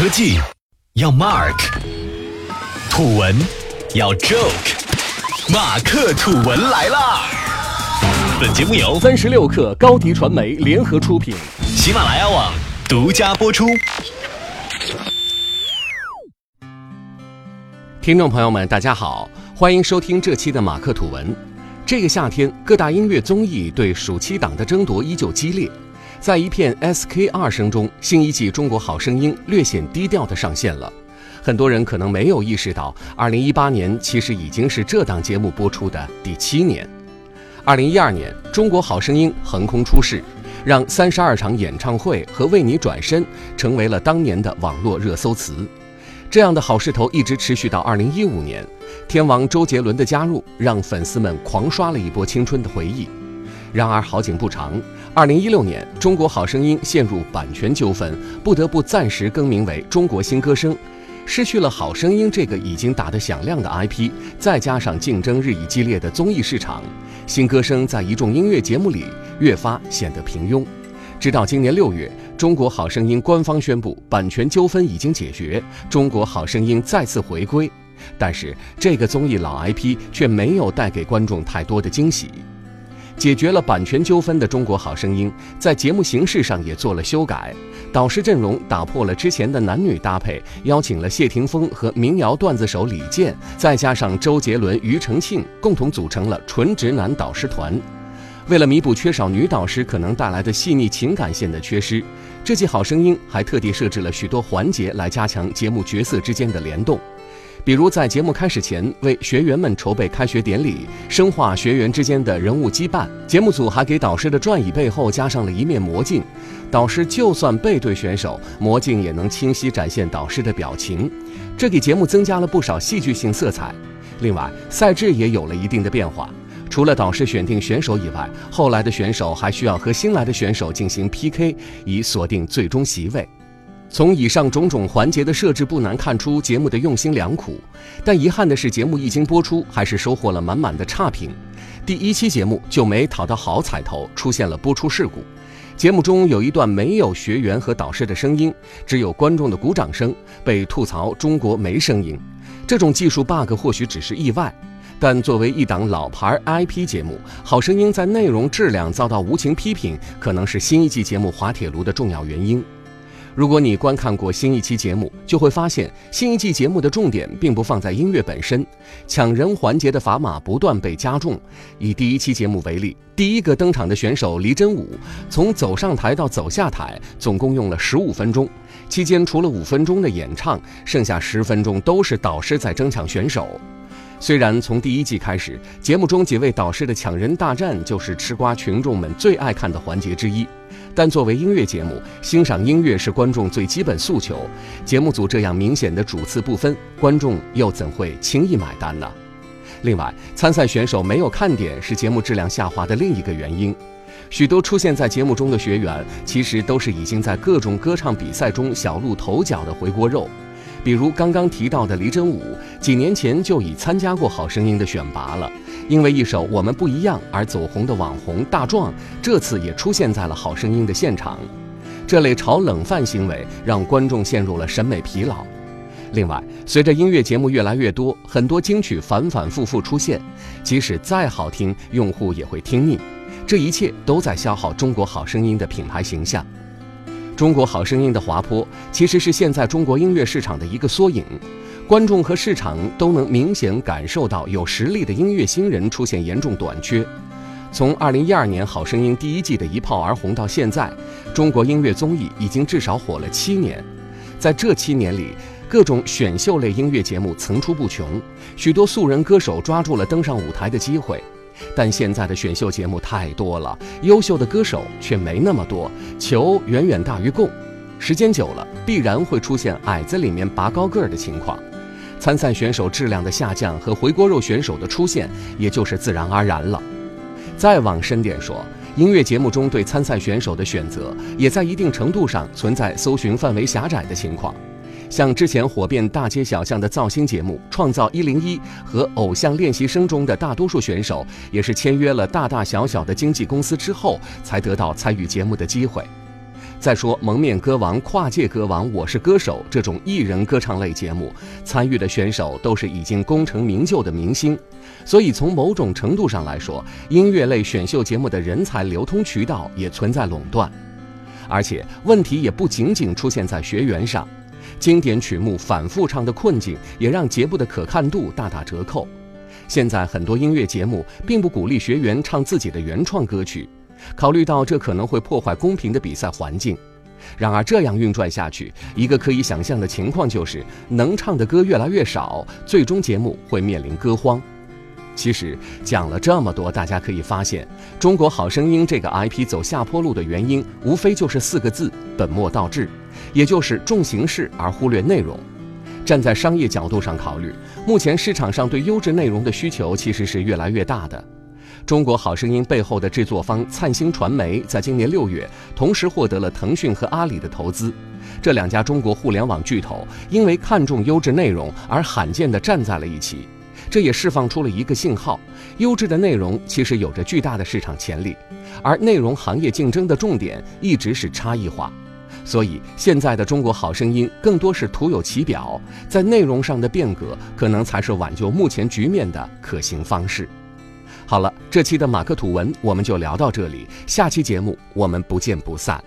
科技要 Mark，土文要 Joke，马克吐文来啦！本节目由三十六克高迪传媒联合出品，喜马拉雅网独家播出。听众朋友们，大家好，欢迎收听这期的马克吐文。这个夏天，各大音乐综艺对暑期档的争夺依旧激烈。在一片 SK 二声中，新一季《中国好声音》略显低调地上线了。很多人可能没有意识到，2018年其实已经是这档节目播出的第七年。2012年，《中国好声音》横空出世，让三十二场演唱会和为你转身成为了当年的网络热搜词。这样的好势头一直持续到2015年，天王周杰伦的加入，让粉丝们狂刷了一波青春的回忆。然而好景不长，二零一六年《中国好声音》陷入版权纠纷，不得不暂时更名为《中国新歌声》，失去了《好声音》这个已经打得响亮的 IP，再加上竞争日益激烈的综艺市场，《新歌声》在一众音乐节目里越发显得平庸。直到今年六月，《中国好声音》官方宣布版权纠纷已经解决，《中国好声音》再次回归，但是这个综艺老 IP 却没有带给观众太多的惊喜。解决了版权纠纷的《中国好声音》在节目形式上也做了修改，导师阵容打破了之前的男女搭配，邀请了谢霆锋和民谣段子手李健，再加上周杰伦、庾澄庆，共同组成了纯直男导师团。为了弥补缺少女导师可能带来的细腻情感线的缺失，这季《好声音》还特地设置了许多环节来加强节目角色之间的联动。比如在节目开始前，为学员们筹备开学典礼，深化学员之间的人物羁绊。节目组还给导师的转椅背后加上了一面魔镜，导师就算背对选手，魔镜也能清晰展现导师的表情，这给节目增加了不少戏剧性色彩。另外，赛制也有了一定的变化，除了导师选定选手以外，后来的选手还需要和新来的选手进行 PK，以锁定最终席位。从以上种种环节的设置，不难看出节目的用心良苦。但遗憾的是，节目一经播出，还是收获了满满的差评。第一期节目就没讨到好彩头，出现了播出事故。节目中有一段没有学员和导师的声音，只有观众的鼓掌声，被吐槽中国没声音。这种技术 bug 或许只是意外，但作为一档老牌 IP 节目，《好声音》在内容质量遭到无情批评，可能是新一季节目滑铁卢的重要原因。如果你观看过新一期节目，就会发现新一季节目的重点并不放在音乐本身，抢人环节的砝码不断被加重。以第一期节目为例，第一个登场的选手黎真武，从走上台到走下台，总共用了十五分钟，期间除了五分钟的演唱，剩下十分钟都是导师在争抢选手。虽然从第一季开始，节目中几位导师的抢人大战就是吃瓜群众们最爱看的环节之一。但作为音乐节目，欣赏音乐是观众最基本诉求。节目组这样明显的主次不分，观众又怎会轻易买单呢？另外，参赛选手没有看点是节目质量下滑的另一个原因。许多出现在节目中的学员，其实都是已经在各种歌唱比赛中小露头角的回锅肉。比如刚刚提到的黎真武，几年前就已参加过《好声音》的选拔了，因为一首《我们不一样》而走红的网红大壮，这次也出现在了《好声音》的现场。这类炒冷饭行为让观众陷入了审美疲劳。另外，随着音乐节目越来越多，很多金曲反反复复出现，即使再好听，用户也会听腻。这一切都在消耗《中国好声音》的品牌形象。中国好声音的滑坡其实是现在中国音乐市场的一个缩影，观众和市场都能明显感受到有实力的音乐新人出现严重短缺。从二零一二年《好声音》第一季的一炮而红到现在，中国音乐综艺已经至少火了七年。在这七年里，各种选秀类音乐节目层出不穷，许多素人歌手抓住了登上舞台的机会。但现在的选秀节目太多了，优秀的歌手却没那么多，求远远大于供。时间久了，必然会出现矮子里面拔高个儿的情况，参赛选手质量的下降和回锅肉选手的出现，也就是自然而然了。再往深点说，音乐节目中对参赛选手的选择，也在一定程度上存在搜寻范围狭窄的情况。像之前火遍大街小巷的造星节目《创造一零一》和《偶像练习生》中的大多数选手，也是签约了大大小小的经纪公司之后，才得到参与节目的机会。再说《蒙面歌王》《跨界歌王》《我是歌手》这种艺人歌唱类节目，参与的选手都是已经功成名就的明星，所以从某种程度上来说，音乐类选秀节目的人才流通渠道也存在垄断。而且问题也不仅仅出现在学员上，经典曲目反复唱的困境也让节目的可看度大打折扣。现在很多音乐节目并不鼓励学员唱自己的原创歌曲，考虑到这可能会破坏公平的比赛环境。然而这样运转下去，一个可以想象的情况就是能唱的歌越来越少，最终节目会面临歌荒。其实讲了这么多，大家可以发现，《中国好声音》这个 IP 走下坡路的原因，无非就是四个字：本末倒置，也就是重形式而忽略内容。站在商业角度上考虑，目前市场上对优质内容的需求其实是越来越大的。《中国好声音》背后的制作方灿星传媒，在今年六月同时获得了腾讯和阿里的投资，这两家中国互联网巨头因为看重优质内容而罕见地站在了一起。这也释放出了一个信号：优质的内容其实有着巨大的市场潜力，而内容行业竞争的重点一直是差异化。所以，现在的《中国好声音》更多是徒有其表，在内容上的变革，可能才是挽救目前局面的可行方式。好了，这期的马克吐文我们就聊到这里，下期节目我们不见不散。